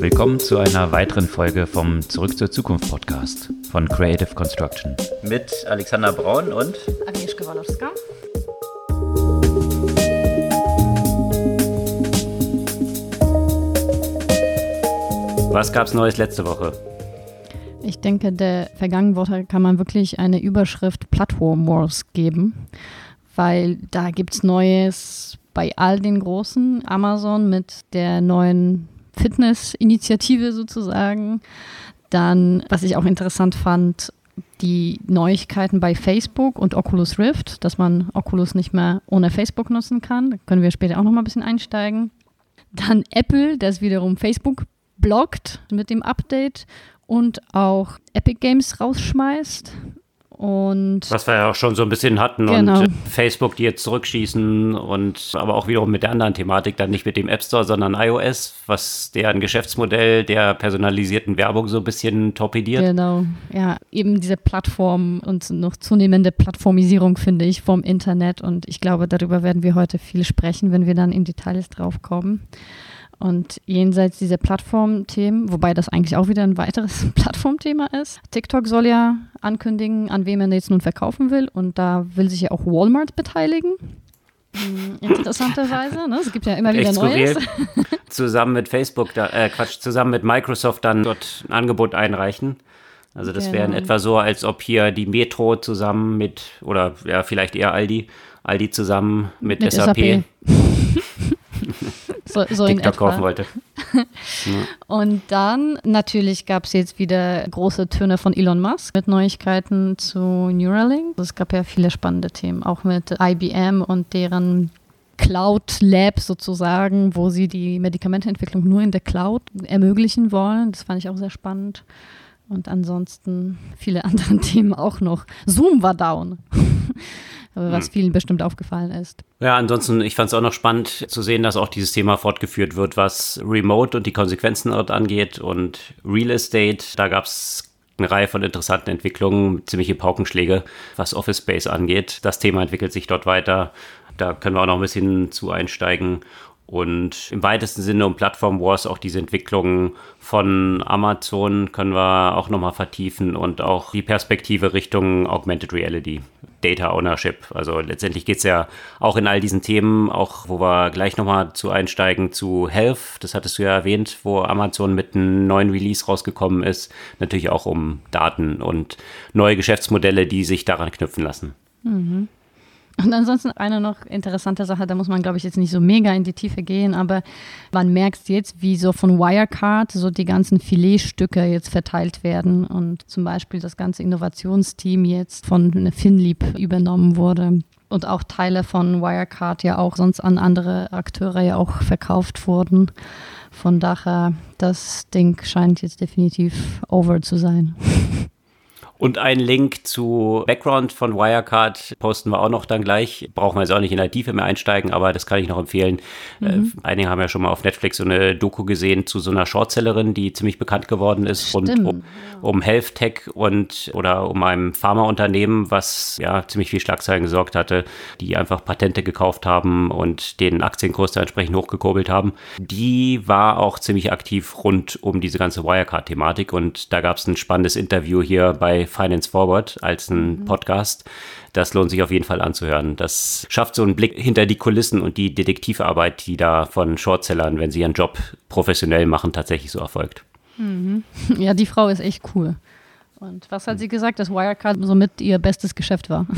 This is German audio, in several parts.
Willkommen zu einer weiteren Folge vom Zurück zur Zukunft Podcast von Creative Construction. Mit Alexander Braun und Agnieszka Walowska. Was gab's Neues letzte Woche? Ich denke, der vergangenen Woche kann man wirklich eine Überschrift Plattform Wars geben, weil da gibt es Neues bei all den großen Amazon mit der neuen Fitness-Initiative sozusagen. Dann, was ich auch interessant fand, die Neuigkeiten bei Facebook und Oculus Rift, dass man Oculus nicht mehr ohne Facebook nutzen kann. Da können wir später auch noch mal ein bisschen einsteigen. Dann Apple, das wiederum Facebook blockt mit dem Update und auch Epic Games rausschmeißt. Und Was wir ja auch schon so ein bisschen hatten Genau. und Facebook, die jetzt zurückschießen und aber auch wiederum mit der anderen Thematik, dann nicht mit dem App Store, sondern iOS, was deren Geschäftsmodell der personalisierten Werbung so ein bisschen torpediert. Genau, ja, eben diese Plattform und noch zunehmende Plattformisierung, finde ich, vom Internet. Und ich glaube, darüber werden wir heute viel sprechen, wenn wir dann in Details drauf kommen. Und jenseits dieser Plattformthemen, wobei das eigentlich auch wieder ein weiteres Plattformthema ist. TikTok soll ja ankündigen, an wem er jetzt nun verkaufen will. Und da will sich ja auch Walmart beteiligen. Hm, Interessanterweise, ne? Es gibt ja immer wieder Echt. Neues. zusammen mit Facebook, da, äh, Quatsch, zusammen mit Microsoft dann dort ein Angebot einreichen. Also das wäre in Genau. etwa so, als ob hier die Metro zusammen mit, oder ja, vielleicht eher Aldi, Aldi zusammen mit, Mit SAP, SAP. So, so TikTok kaufen wollte. Und dann natürlich gab es jetzt wieder große Töne von Elon Musk mit Neuigkeiten zu Neuralink. Es gab ja viele spannende Themen, auch mit IBM und deren Cloud Lab sozusagen, wo sie die Medikamenteentwicklung nur in der Cloud ermöglichen wollen. Das fand ich auch sehr spannend. Und ansonsten viele andere Themen auch noch. Zoom war down, was vielen bestimmt aufgefallen ist. Ja, ansonsten, ich fand es auch noch spannend zu sehen, dass auch dieses Thema fortgeführt wird, was Remote und die Konsequenzen dort angeht und Real Estate. Da gab es eine Reihe von interessanten Entwicklungen, ziemliche Paukenschläge, was Office Space angeht. Das Thema entwickelt sich dort weiter. Da können wir auch noch ein bisschen zu einsteigen. Und im weitesten Sinne um Plattform Wars auch diese Entwicklungen von Amazon können wir auch nochmal vertiefen und auch die Perspektive Richtung Augmented Reality, Data Ownership. Also letztendlich geht es ja auch in all diesen Themen, auch wo wir gleich nochmal zu einsteigen, zu Health, das hattest du ja erwähnt, wo Amazon mit einem neuen Release rausgekommen ist, natürlich auch um Daten und neue Geschäftsmodelle, die sich daran knüpfen lassen. Und ansonsten eine noch interessante Sache, da muss man, glaube ich, jetzt nicht so mega in die Tiefe gehen, aber man merkt jetzt, wie so von Wirecard so die ganzen Filetstücke jetzt verteilt werden und zum Beispiel das ganze Innovationsteam jetzt von Finlieb übernommen wurde und auch Teile von Wirecard ja auch sonst an andere Akteure ja auch verkauft wurden. Von daher, das Ding scheint jetzt definitiv over zu sein. Und einen Link zu Background von Wirecard posten wir auch noch dann gleich. Brauchen wir jetzt auch nicht in der Tiefe mehr einsteigen, aber das kann ich noch empfehlen. Äh, einige haben ja schon mal auf Netflix so eine Doku gesehen zu so einer Shortsellerin, die ziemlich bekannt geworden ist rund Stimmt, um, um Health Tech und oder um einem Pharmaunternehmen, was ja ziemlich viel Schlagzeilen gesorgt hatte, die einfach Patente gekauft haben und den Aktienkurs da entsprechend hochgekurbelt haben. Die war auch ziemlich aktiv rund um diese ganze Wirecard-Thematik und da gab es ein spannendes Interview hier bei Finance Forward als ein Podcast. Das lohnt sich auf jeden Fall anzuhören. Das schafft so einen Blick hinter die Kulissen und die Detektivarbeit, die da von Shortsellern, wenn sie ihren Job professionell machen, tatsächlich so erfolgt. Ja, die Frau ist echt cool. Und was hat sie gesagt, dass Wirecard somit ihr bestes Geschäft war?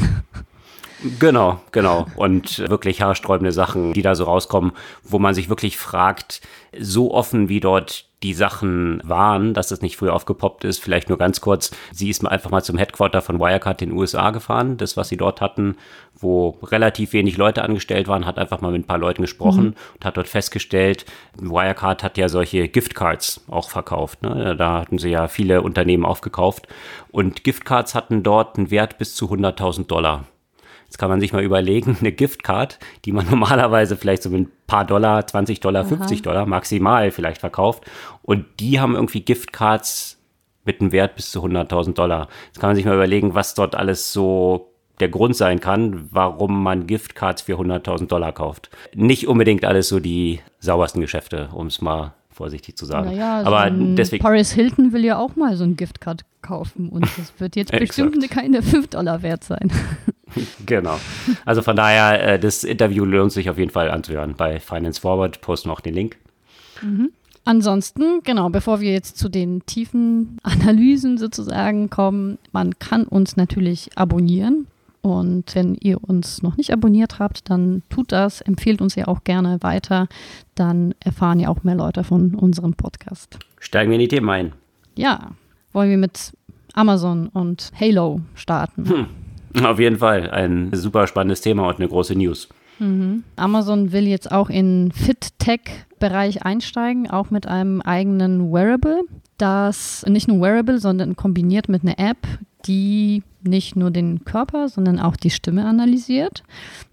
Genau, genau. Und wirklich haarsträubende Sachen, die da so rauskommen, wo man sich wirklich fragt, so offen wie dort die Sachen waren, dass das nicht früher aufgepoppt ist. Vielleicht nur ganz kurz. Sie ist mal einfach mal zum Headquarter von Wirecard in den USA gefahren. Das, was sie dort hatten, wo relativ wenig Leute angestellt waren, hat einfach mal mit ein paar Leuten gesprochen und hat dort festgestellt, Wirecard hat ja solche Giftcards auch verkauft. Ne? Da hatten sie ja viele Unternehmen aufgekauft. Und Giftcards hatten dort einen Wert bis zu 100.000 Dollar. Jetzt kann man sich mal überlegen, eine Giftcard, die man normalerweise vielleicht so mit ein paar Dollar, 20 Dollar, 50 Dollar maximal vielleicht verkauft. Und die haben irgendwie Giftcards mit einem Wert bis zu 100.000 Dollar. Jetzt kann man sich mal überlegen, was dort alles so der Grund sein kann, warum man Giftcards für 100.000 Dollar kauft. Nicht unbedingt alles so die saubersten Geschäfte, um es mal vorsichtig zu sagen. Naja, Aber so deswegen. Paris Hilton will ja auch mal so ein Giftcard kaufen und das wird jetzt bestimmt keine 5 Dollar wert sein. genau. Also von daher, äh, das Interview lohnt sich auf jeden Fall anzuhören. Bei Finance Forward posten wir auch den Link. Mhm. Ansonsten, genau, bevor wir jetzt zu den tiefen Analysen sozusagen kommen, man kann uns natürlich abonnieren. Und wenn ihr uns noch nicht abonniert habt, dann tut das, empfehlt uns ja auch gerne weiter. Dann erfahren ja auch mehr Leute von unserem Podcast. Steigen wir in die Themen ein. Ja, wollen wir mit Amazon und Halo starten. Hm. Auf jeden Fall ein super spannendes Thema und eine große News. Mhm. Amazon will jetzt auch in Fit-Tech-Bereich einsteigen, auch mit einem eigenen Wearable. Das nicht nur Wearable, sondern kombiniert mit einer App, die nicht nur den Körper, sondern auch die Stimme analysiert.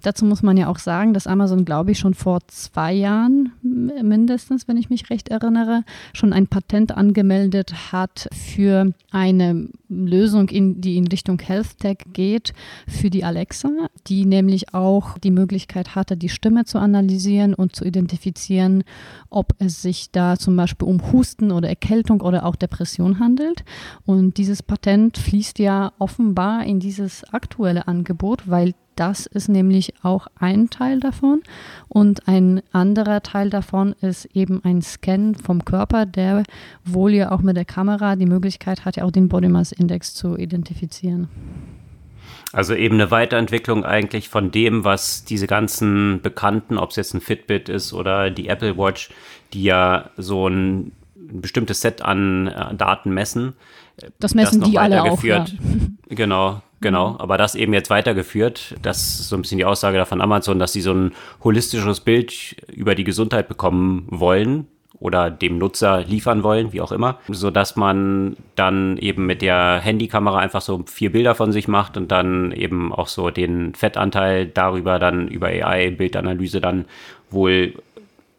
Dazu muss man ja auch sagen, dass Amazon, glaube ich, schon vor zwei Jahren mindestens, wenn ich mich recht erinnere, schon ein Patent angemeldet hat für eine Lösung, in, die in Richtung Health Tech geht, für die Alexa, die nämlich auch die Möglichkeit hatte, die Stimme zu analysieren und zu identifizieren, ob es sich da zum Beispiel um Husten oder Erkältung oder auch Depression handelt. Und dieses Patent fließt ja offenbar in dieses aktuelle Angebot, weil das ist nämlich auch ein Teil davon. Und ein anderer Teil davon ist eben ein Scan vom Körper, der wohl ja auch mit der Kamera die Möglichkeit hat, ja auch den Body Mass Index zu identifizieren. Also eben eine Weiterentwicklung eigentlich von dem, was diese ganzen Bekannten, ob es jetzt ein Fitbit ist oder die Apple Watch, die ja so ein, ein bestimmtes Set an äh, Daten messen. Das messen das die alle auch. Ja. Genau, Genau, mhm. aber das eben jetzt weitergeführt. Das ist so ein bisschen die Aussage davon Amazon, dass sie so ein holistisches Bild über die Gesundheit bekommen wollen oder dem Nutzer liefern wollen, wie auch immer, so dass man dann eben mit der Handykamera einfach so vier Bilder von sich macht und dann eben auch so den Fettanteil darüber dann über AI Bildanalyse dann wohl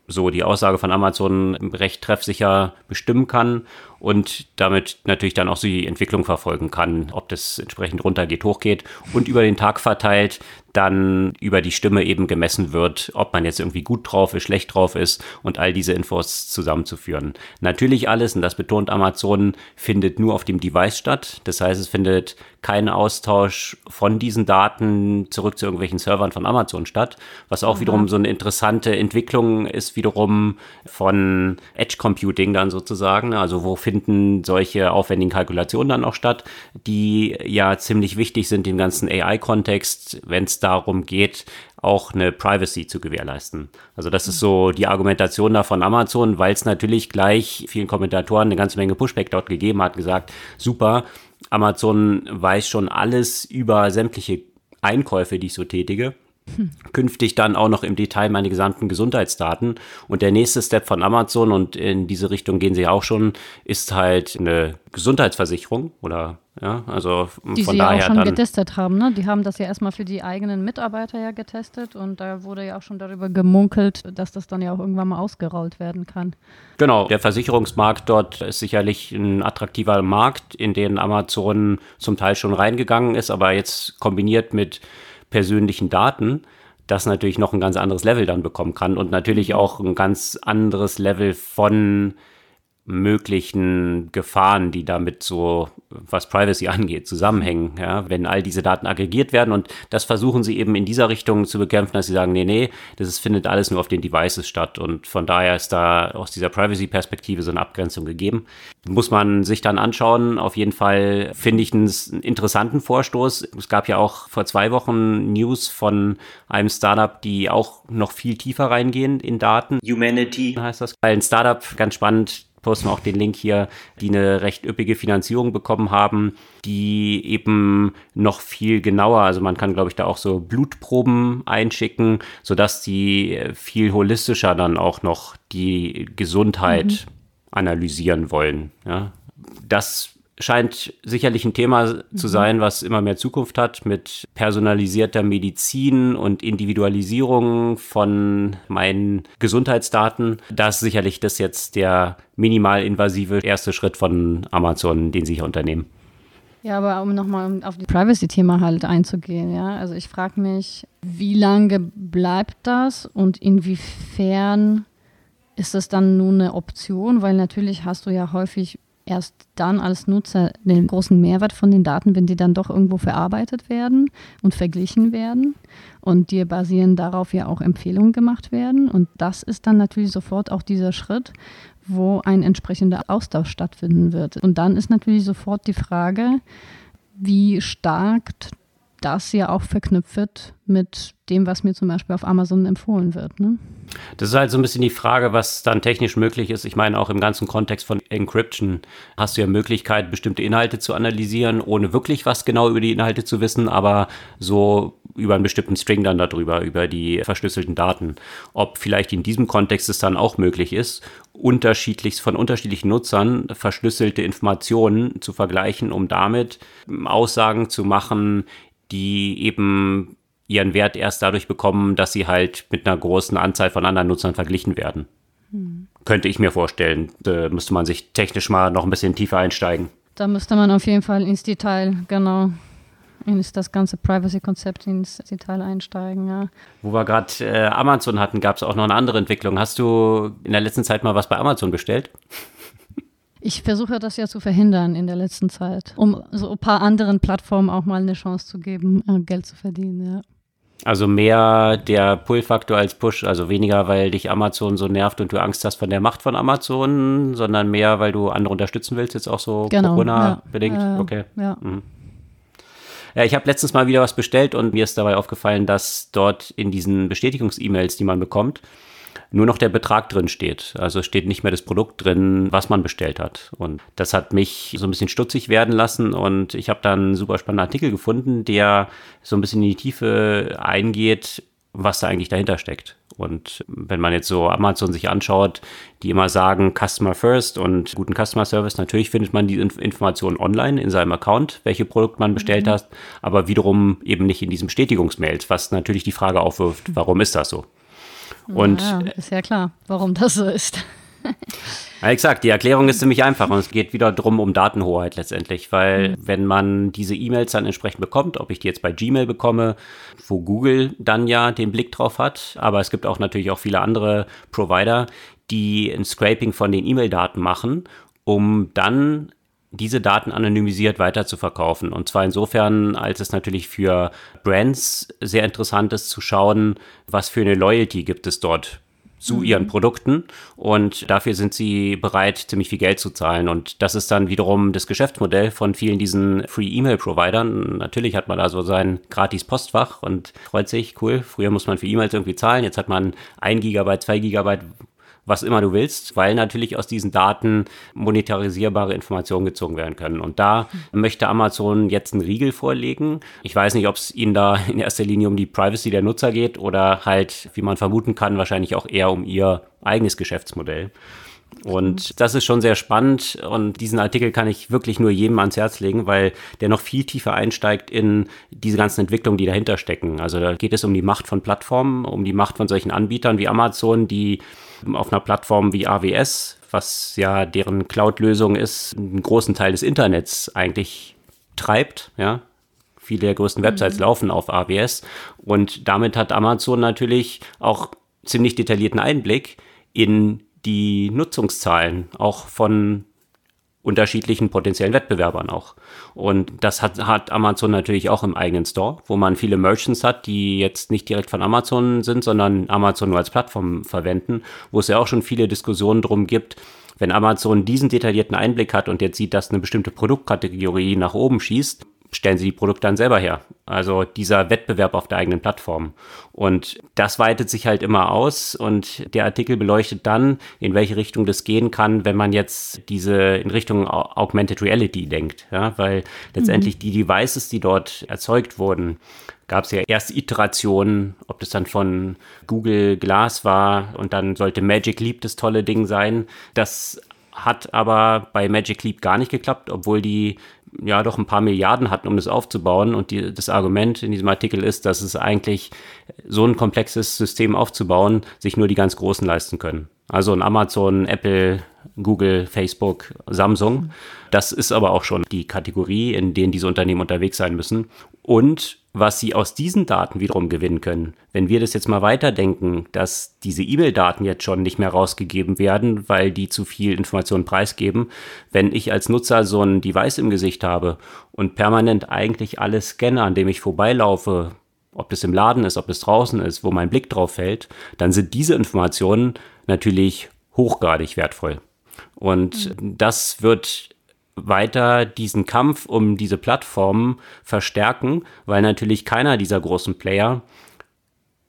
so die Aussage von Amazon recht treffsicher bestimmen kann und damit natürlich dann auch so die Entwicklung verfolgen kann, ob das entsprechend runtergeht, hochgeht und über den Tag verteilt dann über die Stimme eben gemessen wird, ob man jetzt irgendwie gut drauf ist, schlecht drauf ist und all diese Infos zusammenzuführen. Natürlich alles, und das betont Amazon, findet nur auf dem Device statt. Das heißt, es findet kein Austausch von diesen Daten zurück zu irgendwelchen Servern von Amazon statt, was auch Aha. wiederum so eine interessante Entwicklung ist, wiederum von Edge Computing dann sozusagen. Also wo finden solche aufwendigen Kalkulationen dann auch statt, die ja ziemlich wichtig sind im ganzen AI-Kontext, wenn es darum geht, auch eine Privacy zu gewährleisten. Also das ist so die Argumentation da von Amazon, weil es natürlich gleich vielen Kommentatoren eine ganze Menge Pushback dort gegeben hat, gesagt, super, Amazon weiß schon alles über sämtliche Einkäufe, die ich so tätige künftig dann auch noch im Detail meine gesamten Gesundheitsdaten. Und der nächste Step von Amazon, und in diese Richtung gehen sie auch schon, ist halt eine Gesundheitsversicherung oder ja, also die von sie daher ja auch schon dann, getestet haben, ne? Die haben das ja erstmal für die eigenen Mitarbeiter ja getestet und da wurde ja auch schon darüber gemunkelt, dass das dann ja auch irgendwann mal ausgerollt werden kann. Genau, der Versicherungsmarkt dort ist sicherlich ein attraktiver Markt, in den Amazon zum Teil schon reingegangen ist, aber jetzt kombiniert mit persönlichen Daten, das natürlich noch ein ganz anderes Level dann bekommen kann und natürlich mhm. auch ein ganz anderes Level von möglichen Gefahren, die damit so, was Privacy angeht, zusammenhängen, ja, wenn all diese Daten aggregiert werden und das versuchen sie eben in dieser Richtung zu bekämpfen, dass sie sagen, nee, nee, das ist, findet alles nur auf den Devices statt und von daher ist da aus dieser Privacy-Perspektive so eine Abgrenzung gegeben. Muss man sich dann anschauen, auf jeden Fall finde ich einen interessanten Vorstoß. Es gab ja auch vor zwei Wochen News von einem Startup, die auch noch viel tiefer reingehen in Daten. Humanity heißt das. Ein Startup, ganz spannend, posten wir auch den Link hier, die eine recht üppige Finanzierung bekommen haben, die eben noch viel genauer, also man kann, glaube ich, da auch so Blutproben einschicken, sodass die viel holistischer dann auch noch die Gesundheit mhm. analysieren wollen. Ja. Das scheint sicherlich ein Thema zu mhm. sein, was immer mehr Zukunft hat mit personalisierter Medizin und Individualisierung von meinen Gesundheitsdaten. Das ist sicherlich das jetzt der minimal invasive erste Schritt von Amazon, den sie hier unternehmen. Ja, aber um nochmal auf die Privacy-Thema halt einzugehen, ja. Also ich frage mich, wie lange bleibt das und inwiefern ist es dann nur eine Option, weil natürlich hast du ja häufig erst dann als Nutzer den großen Mehrwert von den Daten, wenn die dann doch irgendwo verarbeitet werden und verglichen werden und dir basierend darauf ja auch Empfehlungen gemacht werden. Und das ist dann natürlich sofort auch dieser Schritt, wo ein entsprechender Austausch stattfinden wird. Und dann ist natürlich sofort die Frage, wie stark das ja auch verknüpft wird mit dem, was mir zum Beispiel auf Amazon empfohlen wird. Ne? Das ist halt so ein bisschen die Frage, was dann technisch möglich ist. Ich meine, auch im ganzen Kontext von Encryption hast du ja Möglichkeit, bestimmte Inhalte zu analysieren, ohne wirklich was genau über die Inhalte zu wissen, aber so über einen bestimmten String dann darüber, über die verschlüsselten Daten. Ob vielleicht in diesem Kontext es dann auch möglich ist, unterschiedlich von unterschiedlichen Nutzern verschlüsselte Informationen zu vergleichen, um damit Aussagen zu machen, die eben ihren Wert erst dadurch bekommen, dass sie halt mit einer großen Anzahl von anderen Nutzern verglichen werden. Hm. Könnte ich mir vorstellen. Da müsste man sich technisch mal noch ein bisschen tiefer einsteigen. Da müsste man auf jeden Fall ins Detail, genau, ins das ganze Privacy-Konzept ins Detail einsteigen, ja. Wo wir gerade äh, Amazon hatten, gab es auch noch eine andere Entwicklung. Hast du in der letzten Zeit mal was bei Amazon bestellt? Ich versuche das ja zu verhindern in der letzten Zeit, um so ein paar anderen Plattformen auch mal eine Chance zu geben, äh, Geld zu verdienen, ja. Also mehr der Pull-Faktor als Push, also weniger, weil dich Amazon so nervt und du Angst hast von der Macht von Amazon, sondern mehr, weil du andere unterstützen willst, jetzt auch so genau, Corona-bedingt. Ja, äh, okay. Ja. Mhm. Ja, ich habe letztens mal wieder was bestellt und mir ist dabei aufgefallen, dass dort in diesen Bestätigungs-E-Mails, die man bekommt, nur noch der Betrag drin steht. Also steht nicht mehr das Produkt drin, was man bestellt hat. Und das hat mich so ein bisschen stutzig werden lassen und ich habe dann einen super spannenden Artikel gefunden, der so ein bisschen in die Tiefe eingeht, was da eigentlich dahinter steckt. Und wenn man jetzt so Amazon sich anschaut, die immer sagen Customer First und guten Customer Service, natürlich findet man die Informationen online in seinem Account, welche Produkte man bestellt mhm. hat, aber wiederum eben nicht in diesem Bestätigungsmails, was natürlich die Frage aufwirft, warum ist das so? Und ja, ist ja klar, warum das so ist. Ja, exakt, die Erklärung ist ziemlich einfach und es geht wieder drum um Datenhoheit letztendlich, weil mhm. wenn man diese E-Mails dann entsprechend bekommt, ob ich die jetzt bei Gmail bekomme, wo Google dann ja den Blick drauf hat, aber es gibt auch natürlich auch viele andere Provider, die ein Scraping von den E-Mail-Daten machen, um dann diese Daten anonymisiert weiter zu verkaufen. Und zwar insofern, als es natürlich für Brands sehr interessant ist zu schauen, was für eine Loyalty gibt es dort zu mhm. ihren Produkten und dafür sind sie bereit, ziemlich viel Geld zu zahlen. Und das ist dann wiederum das Geschäftsmodell von vielen diesen Free-E-Mail-Providern. Natürlich hat man also sein gratis Postfach und freut sich, cool, früher muss man für E-Mails irgendwie zahlen, jetzt hat man ein Gigabyte, zwei Gigabyte, was immer du willst, weil natürlich aus diesen Daten monetarisierbare Informationen gezogen werden können. Und da möchte Amazon jetzt einen Riegel vorlegen. Ich weiß nicht, ob es ihnen da in erster Linie um die Privacy der Nutzer geht oder halt, wie man vermuten kann, wahrscheinlich auch eher um ihr eigenes Geschäftsmodell. Und das ist schon sehr spannend und diesen Artikel kann ich wirklich nur jedem ans Herz legen, weil der noch viel tiefer einsteigt in diese ganzen Entwicklungen, die dahinter stecken. Also da geht es um die Macht von Plattformen, um die Macht von solchen Anbietern wie Amazon, die auf einer Plattform wie AWS, was ja deren Cloud-Lösung ist, einen großen Teil des Internets eigentlich treibt, ja. Viele der größten Websites mhm. laufen auf AWS und damit hat Amazon natürlich auch ziemlich detaillierten Einblick in die Nutzungszahlen auch von unterschiedlichen potenziellen Wettbewerbern auch. Und das hat, hat Amazon natürlich auch im eigenen Store, wo man viele Merchants hat, die jetzt nicht direkt von Amazon sind, sondern Amazon nur als Plattform verwenden, wo es ja auch schon viele Diskussionen drum gibt, wenn Amazon diesen detaillierten Einblick hat und jetzt sieht, dass eine bestimmte Produktkategorie nach oben schießt, stellen sie die Produkte dann selber her. Also dieser Wettbewerb auf der eigenen Plattform. Und das weitet sich halt immer aus und der Artikel beleuchtet dann, in welche Richtung das gehen kann, wenn man jetzt diese in Richtung Augmented Reality denkt. Ja, weil letztendlich mhm. die Devices, die dort erzeugt wurden, gab es ja erst Iterationen, ob das dann von Google Glass war und dann sollte Magic Leap das tolle Ding sein. Das hat aber bei Magic Leap gar nicht geklappt, obwohl die ja doch ein paar Milliarden hatten, um das aufzubauen. Und die, das Argument in diesem Artikel ist, dass es eigentlich so ein komplexes System aufzubauen, sich nur die ganz Großen leisten können. Also ein Amazon, Apple, Google, Facebook, Samsung. Das ist aber auch schon die Kategorie, in denen diese Unternehmen unterwegs sein müssen. Und was sie aus diesen Daten wiederum gewinnen können. Wenn wir das jetzt mal weiterdenken, dass diese E-Mail-Daten jetzt schon nicht mehr rausgegeben werden, weil die zu viel Informationen preisgeben, wenn ich als Nutzer so ein Device im Gesicht habe und permanent eigentlich alles scanne, an dem ich vorbeilaufe, ob das im Laden ist, ob das draußen ist, wo mein Blick drauf fällt, dann sind diese Informationen natürlich hochgradig wertvoll. Und mhm. das wird weiter diesen Kampf um diese Plattformen verstärken, weil natürlich keiner dieser großen Player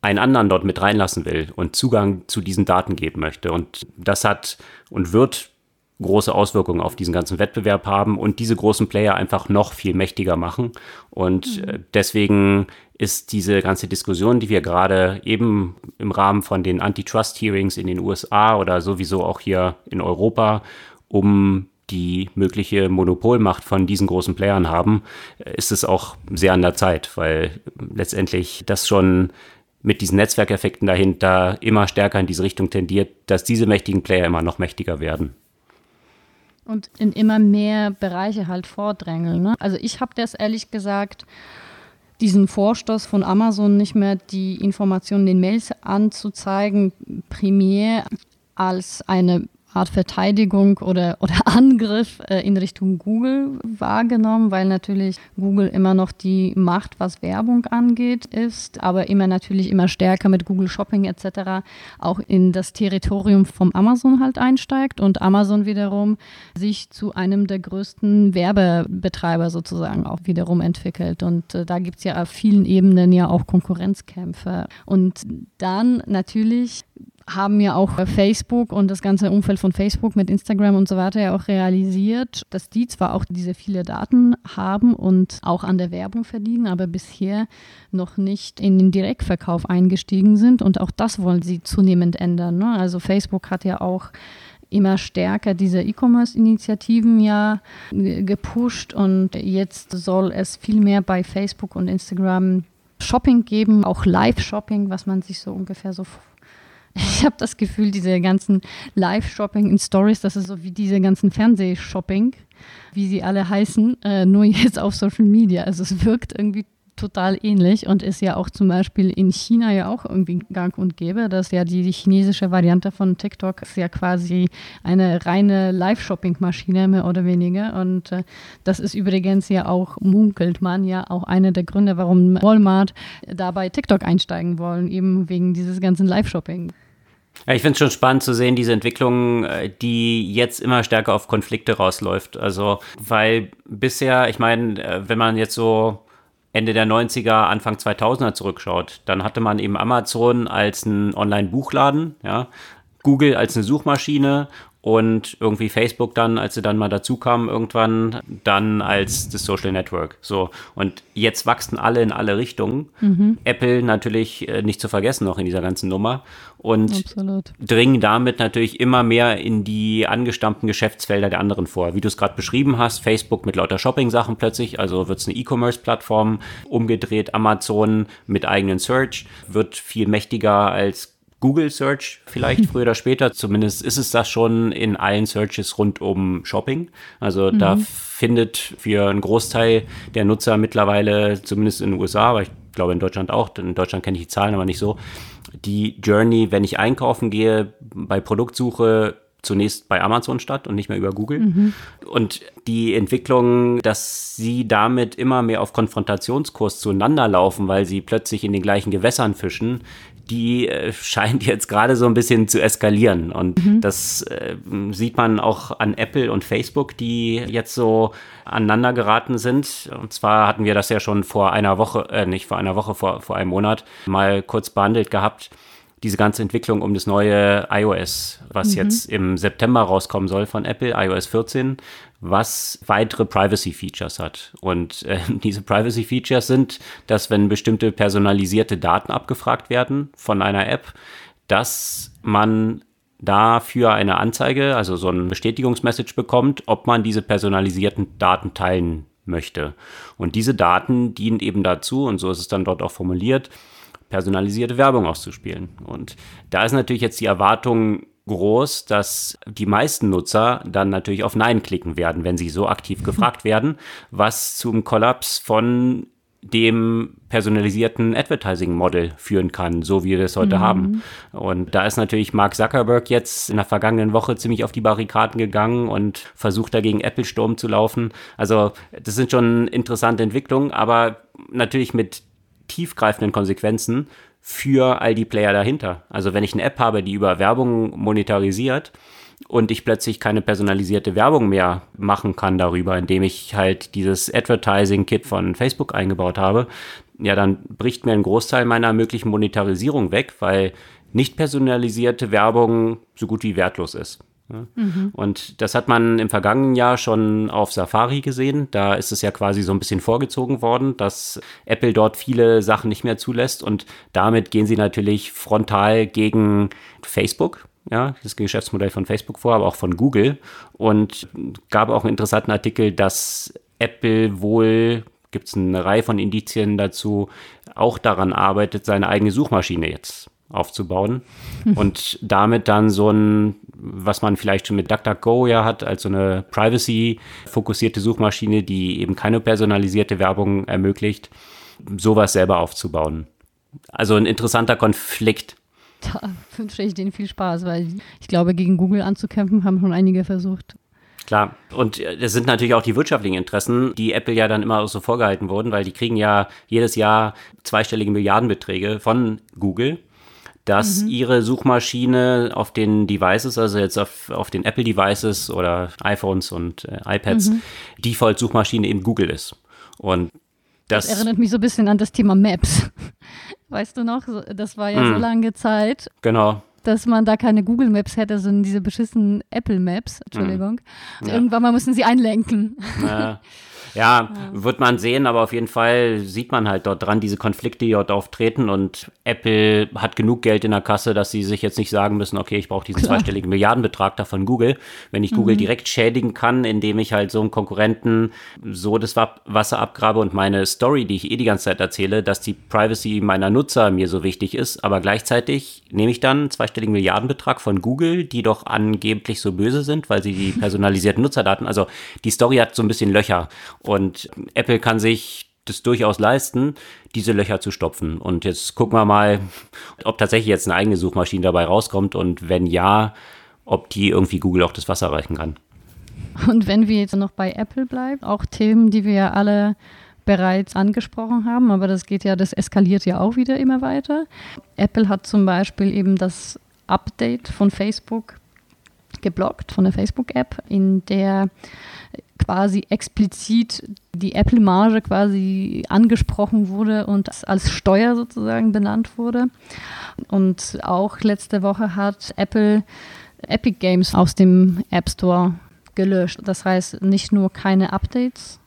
einen anderen dort mit reinlassen will und Zugang zu diesen Daten geben möchte. Und das hat und wird große Auswirkungen auf diesen ganzen Wettbewerb haben und diese großen Player einfach noch viel mächtiger machen. Und mhm. Äh, deswegen ist diese ganze Diskussion, die wir gerade eben im Rahmen von den Antitrust-Hearings in den USA oder sowieso auch hier in Europa um die mögliche Monopolmacht von diesen großen Playern haben, ist es auch sehr an der Zeit, weil letztendlich das schon mit diesen Netzwerkeffekten dahinter immer stärker in diese Richtung tendiert, dass diese mächtigen Player immer noch mächtiger werden. Und in immer mehr Bereiche halt vordrängeln. Ne? Also ich habe das ehrlich gesagt, diesen Vorstoß von Amazon nicht mehr die Informationen in den Mails anzuzeigen, primär als eine Art Verteidigung oder, oder Angriff äh, in Richtung Google wahrgenommen, weil natürlich Google immer noch die Macht, was Werbung angeht, ist, aber immer natürlich immer stärker mit Google Shopping etc. auch in das Territorium vom Amazon halt einsteigt und Amazon wiederum sich zu einem der größten Werbebetreiber sozusagen auch wiederum entwickelt. Und äh, da gibt es ja auf vielen Ebenen ja auch Konkurrenzkämpfe. Und dann natürlich haben ja auch Facebook und das ganze Umfeld von Facebook mit Instagram und so weiter ja auch realisiert, dass die zwar auch diese viele Daten haben und auch an der Werbung verdienen, aber bisher noch nicht in den Direktverkauf eingestiegen sind und auch das wollen sie zunehmend ändern. Ne? Also Facebook hat ja auch immer stärker diese E-Commerce-Initiativen ja gepusht und jetzt soll es viel mehr bei Facebook und Instagram Shopping geben, auch Live-Shopping, was man sich so ungefähr so ich habe das Gefühl, diese ganzen Live-Shopping in Stories, das ist so wie diese ganzen Fernsehshopping, wie sie alle heißen, äh, nur jetzt auf Social Media. Also es wirkt irgendwie total ähnlich und ist ja auch zum Beispiel in China ja auch irgendwie gang und gäbe. Das ist ja die, die chinesische Variante von TikTok ist ja quasi eine reine Live-Shopping-Maschine mehr oder weniger. Und äh, das ist übrigens ja auch, munkelt man ja auch einer der Gründe, warum Walmart da bei TikTok einsteigen wollen, eben wegen dieses ganzen Live-Shopping. Ich finde es schon spannend zu sehen, diese Entwicklung, äh, die jetzt immer stärker auf Konflikte rausläuft. Also, weil bisher, ich meine, äh, wenn man jetzt so Ende der 90er, Anfang 2000er zurückschaut, dann hatte man eben Amazon als einen Online-Buchladen, ja, Google als eine Suchmaschine und irgendwie Facebook dann, als sie dann mal dazu kamen, irgendwann dann als das Social Network. So. Und jetzt wachsen alle in alle Richtungen. Mhm. Apple natürlich äh, nicht zu vergessen noch in dieser ganzen Nummer. Und Absolut. dringen damit natürlich immer mehr in die angestammten Geschäftsfelder der anderen vor. Wie du es gerade beschrieben hast, Facebook mit lauter Shopping-Sachen plötzlich, also wird es eine E-Commerce-Plattform, umgedreht Amazon mit eigenen Search, wird viel mächtiger als Google Search vielleicht früher oder später. Zumindest ist es das schon in allen Searches rund um Shopping. Also mhm. da findet für einen Großteil der Nutzer mittlerweile, zumindest in den USA, aber ich glaube in Deutschland auch, in Deutschland kenne ich die Zahlen aber nicht so, die Journey, wenn ich einkaufen gehe, bei Produktsuche zunächst bei Amazon statt und nicht mehr über Google. Mhm. Und die Entwicklung, dass sie damit immer mehr auf Konfrontationskurs zueinander laufen, weil sie plötzlich in den gleichen Gewässern fischen, die äh, scheint jetzt gerade so ein bisschen zu eskalieren. Und mhm. das äh, sieht man auch an Apple und Facebook, die jetzt so aneinander geraten sind. Und zwar hatten wir das ja schon vor einer Woche, äh, nicht vor einer Woche, vor, vor einem Monat mal kurz behandelt gehabt diese ganze Entwicklung um das neue iOS, was mhm. jetzt im September rauskommen soll von Apple, iOS 14, was weitere Privacy-Features hat. Und äh, diese Privacy-Features sind, dass wenn bestimmte personalisierte Daten abgefragt werden von einer App, dass man dafür eine Anzeige, also so ein Bestätigungsmessage bekommt, ob man diese personalisierten Daten teilen möchte. Und diese Daten dienen eben dazu, und so ist es dann dort auch formuliert, personalisierte Werbung auszuspielen. Und da ist natürlich jetzt die Erwartung groß, dass die meisten Nutzer dann natürlich auf Nein klicken werden, wenn sie so aktiv gefragt werden, was zum Kollaps von dem personalisierten Advertising-Model führen kann, so wie wir es heute mhm. haben. Und da ist natürlich Mark Zuckerberg jetzt in der vergangenen Woche ziemlich auf die Barrikaden gegangen und versucht dagegen Apple Sturm zu laufen. Also das sind schon interessante Entwicklungen, aber natürlich mit tiefgreifenden Konsequenzen für all die Player dahinter. Also wenn ich eine App habe, die über Werbung monetarisiert, und ich plötzlich keine personalisierte Werbung mehr machen kann darüber, indem ich halt dieses Advertising-Kit von Facebook eingebaut habe, ja, dann bricht mir ein Großteil meiner möglichen Monetarisierung weg, weil nicht personalisierte Werbung so gut wie wertlos ist. Ja. Mhm. Und das hat man im vergangenen Jahr schon auf Safari gesehen. Da ist es ja quasi so ein bisschen vorgezogen worden, dass Apple dort viele Sachen nicht mehr zulässt und damit gehen sie natürlich frontal gegen Facebook ja, das Geschäftsmodell von Facebook vor, aber auch von Google. Und gab auch einen interessanten Artikel, dass Apple wohl, gibt es eine Reihe von Indizien dazu, auch daran arbeitet, seine eigene Suchmaschine jetzt aufzubauen und damit dann so ein, was man vielleicht schon mit DuckDuckGo ja hat, als so eine privacy-fokussierte Suchmaschine, die eben keine personalisierte Werbung ermöglicht, sowas selber aufzubauen. Also ein interessanter Konflikt da wünsche ich denen viel Spaß, weil ich glaube, gegen Google anzukämpfen haben schon einige versucht. Klar, und es sind natürlich auch die wirtschaftlichen Interessen, die Apple ja dann immer so vorgehalten wurden, weil die kriegen ja jedes Jahr zweistellige Milliardenbeträge von Google dass mhm. ihre Suchmaschine auf den Devices, also jetzt auf, auf den Apple Devices oder iPhones und äh, iPads, mhm. Default-Suchmaschine in Google ist. Und das, das, erinnert mich so ein bisschen an das Thema Maps. Weißt du noch? Das war ja mm. so lange Zeit. Genau. Dass man da keine Google Maps hätte, sondern diese beschissenen Apple Maps. Entschuldigung. Mm. Ja. Irgendwann mal müssen sie einlenken. Ja. Ja, wird man sehen, aber auf jeden Fall sieht man halt dort dran, diese Konflikte, die dort auftreten und Apple hat genug Geld in der Kasse, dass sie sich jetzt nicht sagen müssen, okay, ich brauche diesen Klar. zweistelligen Milliardenbetrag da von Google. Wenn ich mhm. Google direkt schädigen kann, indem ich halt so einen Konkurrenten so das Wasser abgrabe und meine Story, die ich eh die ganze Zeit erzähle, dass die Privacy meiner Nutzer mir so wichtig ist, aber gleichzeitig nehme ich dann einen zweistelligen Milliardenbetrag von Google, die doch angeblich so böse sind, weil sie die personalisierten Nutzerdaten, also die Story hat so ein bisschen Löcher und Apple kann sich das durchaus leisten, diese Löcher zu stopfen. Und jetzt gucken wir mal, ob tatsächlich jetzt eine eigene Suchmaschine dabei rauskommt und wenn ja, ob die irgendwie Google auch das Wasser reichen kann. Und wenn wir jetzt noch bei Apple bleiben, auch Themen, die wir ja alle bereits angesprochen haben, aber das geht ja, das eskaliert ja auch wieder immer weiter. Apple hat zum Beispiel eben das Update von Facebook geblockt, von der Facebook-App, in der quasi explizit die Apple-Marge quasi angesprochen wurde und als Steuer sozusagen benannt wurde. Und auch letzte Woche hat Apple Epic Games aus dem App Store gelöscht. Das heißt, nicht nur keine Updates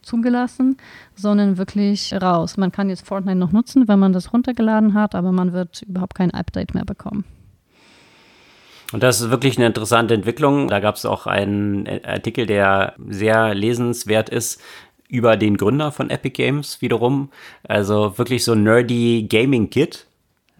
zugelassen, sondern wirklich raus. Man kann jetzt Fortnite noch nutzen, wenn man das runtergeladen hat, aber man wird überhaupt kein Update mehr bekommen. Und das ist wirklich eine interessante Entwicklung. Da gab es auch einen Artikel, der sehr lesenswert ist über den Gründer von Epic Games wiederum. Also wirklich so nerdy Gaming Kit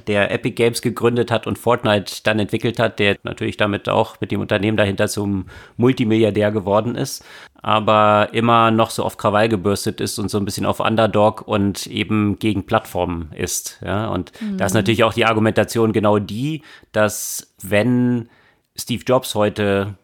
der Epic Games gegründet hat und Fortnite dann entwickelt hat, der natürlich damit auch mit dem Unternehmen dahinter zum Multimilliardär geworden ist, aber immer noch so auf Krawall gebürstet ist und so ein bisschen auf Underdog und eben gegen Plattformen ist. Ja, und mhm. da ist natürlich auch die Argumentation genau die, dass wenn Steve Jobs heute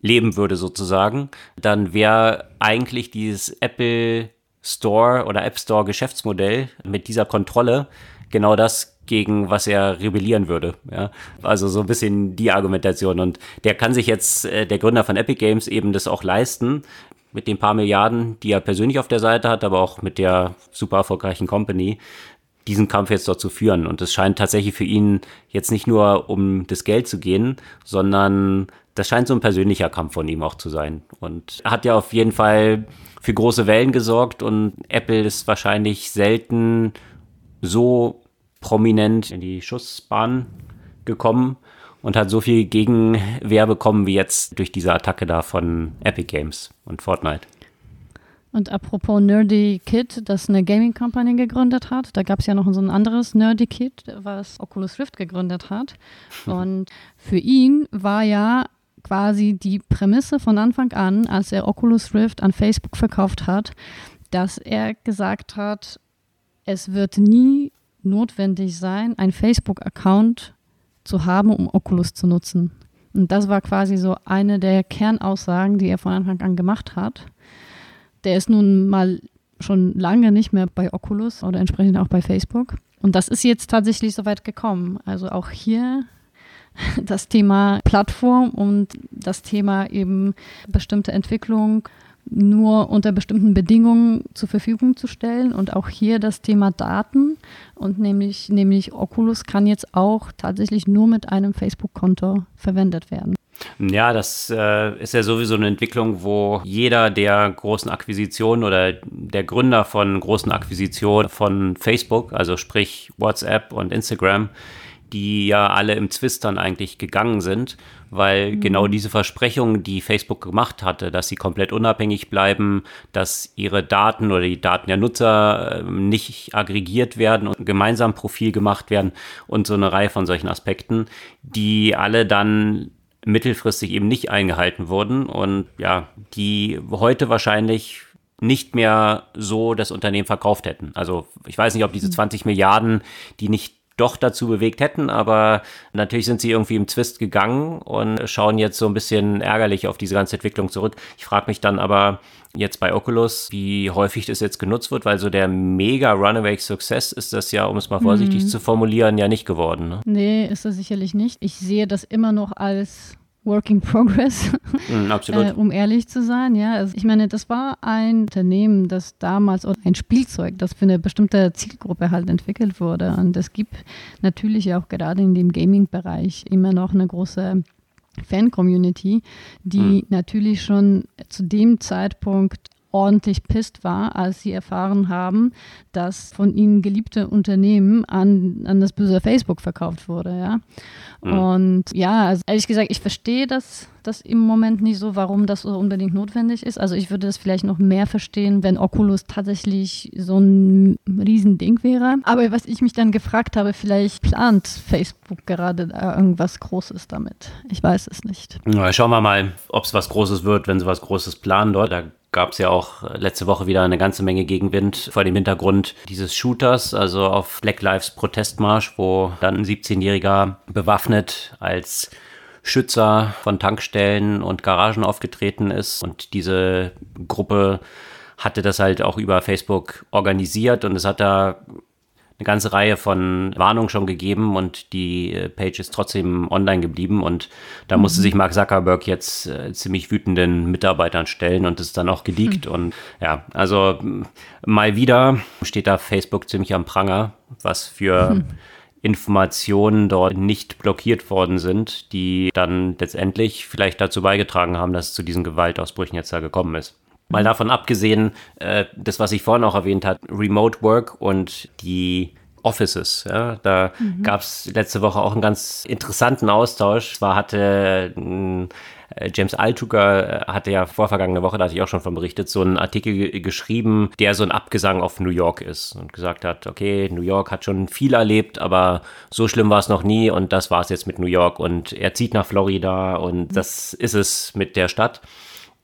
leben würde sozusagen, dann wäre eigentlich dieses Apple Store oder App Store Geschäftsmodell mit dieser Kontrolle genau das gegen was er rebellieren würde. Ja? Also so ein bisschen die Argumentation. Und der kann sich jetzt, äh, der Gründer von Epic Games, eben das auch leisten, mit den paar Milliarden, die er persönlich auf der Seite hat, aber auch mit der super erfolgreichen Company, diesen Kampf jetzt dort zu führen. Und es scheint tatsächlich für ihn jetzt nicht nur um das Geld zu gehen, sondern das scheint so ein persönlicher Kampf von ihm auch zu sein. Und er hat ja auf jeden Fall für große Wellen gesorgt und Apple ist wahrscheinlich selten so prominent in die Schussbahn gekommen und hat so viel Gegenwehr bekommen wie jetzt durch diese Attacke da von Epic Games und Fortnite. Und apropos Nerdy Kid, das eine Gaming Company gegründet hat, da gab es ja noch so ein anderes Nerdy Kid, was Oculus Rift gegründet hat. Und für ihn war ja quasi die Prämisse von Anfang an, als er Oculus Rift an Facebook verkauft hat, dass er gesagt hat, es wird nie notwendig sein, ein Facebook-Account zu haben, um Oculus zu nutzen. Und das war quasi so eine der Kernaussagen, die er von Anfang an gemacht hat. Der ist nun mal schon lange nicht mehr bei Oculus oder entsprechend auch bei Facebook. Und das ist jetzt tatsächlich so weit gekommen. Also auch hier das Thema Plattform und das Thema eben bestimmte Entwicklung nur unter bestimmten Bedingungen zur Verfügung zu stellen und auch hier das Thema Daten und nämlich, nämlich Oculus kann jetzt auch tatsächlich nur mit einem Facebook-Konto verwendet werden. Ja, das äh, ist ja sowieso eine Entwicklung, wo jeder der großen Akquisitionen oder der Gründer von großen Akquisitionen von Facebook, also sprich WhatsApp und Instagram, die ja alle im Zwist dann eigentlich gegangen sind, weil mhm. genau diese Versprechungen, die Facebook gemacht hatte, dass sie komplett unabhängig bleiben, dass ihre Daten oder die Daten der Nutzer ähm, nicht aggregiert werden und gemeinsam Profil gemacht werden und so eine Reihe von solchen Aspekten, die alle dann mittelfristig eben nicht eingehalten wurden und ja, die heute wahrscheinlich nicht mehr so das Unternehmen verkauft hätten. Also ich weiß nicht, ob diese 20 mhm. Milliarden, die nicht doch dazu bewegt hätten, aber natürlich sind sie irgendwie im Zwist gegangen und schauen jetzt so ein bisschen ärgerlich auf diese ganze Entwicklung zurück. Ich frage mich dann aber jetzt bei Oculus, wie häufig das jetzt genutzt wird, weil so der mega Runaway Success ist das ja, um es mal vorsichtig mhm. zu formulieren, ja nicht geworden. Ne? Nee, ist das sicherlich nicht. Ich sehe das immer noch als Work in Progress, mm, äh, um ehrlich zu sein. Ja, also ich meine, das war ein Unternehmen, das damals oder ein Spielzeug, das für eine bestimmte Zielgruppe halt entwickelt wurde. Und es gibt natürlich auch gerade in dem Gaming-Bereich immer noch eine große Fan-Community, die mhm. natürlich schon zu dem Zeitpunkt ordentlich pisst war, als sie erfahren haben, dass von ihnen geliebte Unternehmen an, an das böse Facebook verkauft wurde. Ja? Mhm. Und ja, also ehrlich gesagt, ich verstehe das, das im Moment nicht so, warum das so unbedingt notwendig ist. Also ich würde das vielleicht noch mehr verstehen, wenn Oculus tatsächlich so ein Riesending wäre. Aber was ich mich dann gefragt habe, vielleicht plant Facebook gerade irgendwas Großes damit. Ich weiß es nicht. Ja, schauen wir mal, ob es was Großes wird, wenn sie was Großes planen dort. Da gab es ja auch letzte Woche wieder eine ganze Menge Gegenwind vor dem Hintergrund dieses Shooters, also auf Black Lives Protestmarsch, wo dann ein 17-Jähriger bewaffnet als Schützer von Tankstellen und Garagen aufgetreten ist. Und diese Gruppe hatte das halt auch über Facebook organisiert und es hat da eine ganze Reihe von Warnungen schon gegeben und die äh, Page ist trotzdem online geblieben und da musste mhm. sich Mark Zuckerberg jetzt äh, ziemlich wütenden Mitarbeitern stellen und ist dann auch geleakt mhm. und ja, also mal wieder steht da Facebook ziemlich am Pranger, was für mhm. Informationen dort nicht blockiert worden sind, die dann letztendlich vielleicht dazu beigetragen haben, dass es zu diesen Gewaltausbrüchen jetzt da gekommen ist. Mal davon abgesehen, äh, das, was ich vorhin auch erwähnt habe, Remote Work und die Offices. Ja, da mhm. gab es letzte Woche auch einen ganz interessanten Austausch. Zwar hatte äh, James Altucher äh, hatte ja vorvergangene Woche, da hatte ich auch schon von berichtet, so einen Artikel geschrieben, der so ein Abgesang auf New York ist und gesagt hat, okay, New York hat schon viel erlebt, aber so schlimm war es noch nie und das war es jetzt mit New York und er zieht nach Florida und mhm. das ist es mit der Stadt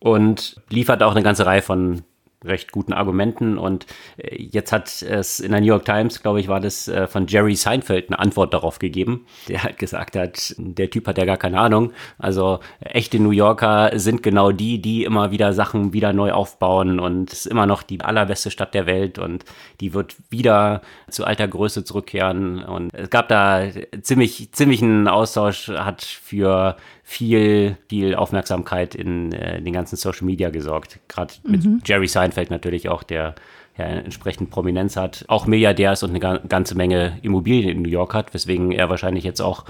und liefert auch eine ganze Reihe von recht guten Argumenten. Und äh, jetzt hat es in der New York Times, glaube ich, war das äh, von Jerry Seinfeld eine Antwort darauf gegeben, der halt gesagt hat, der Typ hat ja gar keine Ahnung. Also echte New Yorker sind genau die, die immer wieder Sachen wieder neu aufbauen und ist immer noch die allerbeste Stadt der Welt und die wird wieder zu alter Größe zurückkehren. Und es gab da ziemlich, ziemlich einen Austausch, hat für viel, viel Aufmerksamkeit in äh, den ganzen Social Media gesorgt. Gerade mit mhm. Jerry Seinfeld natürlich auch, der ja entsprechend Prominenz hat, auch Milliardär ist und eine ganze Menge Immobilien in New York hat, weswegen er wahrscheinlich jetzt auch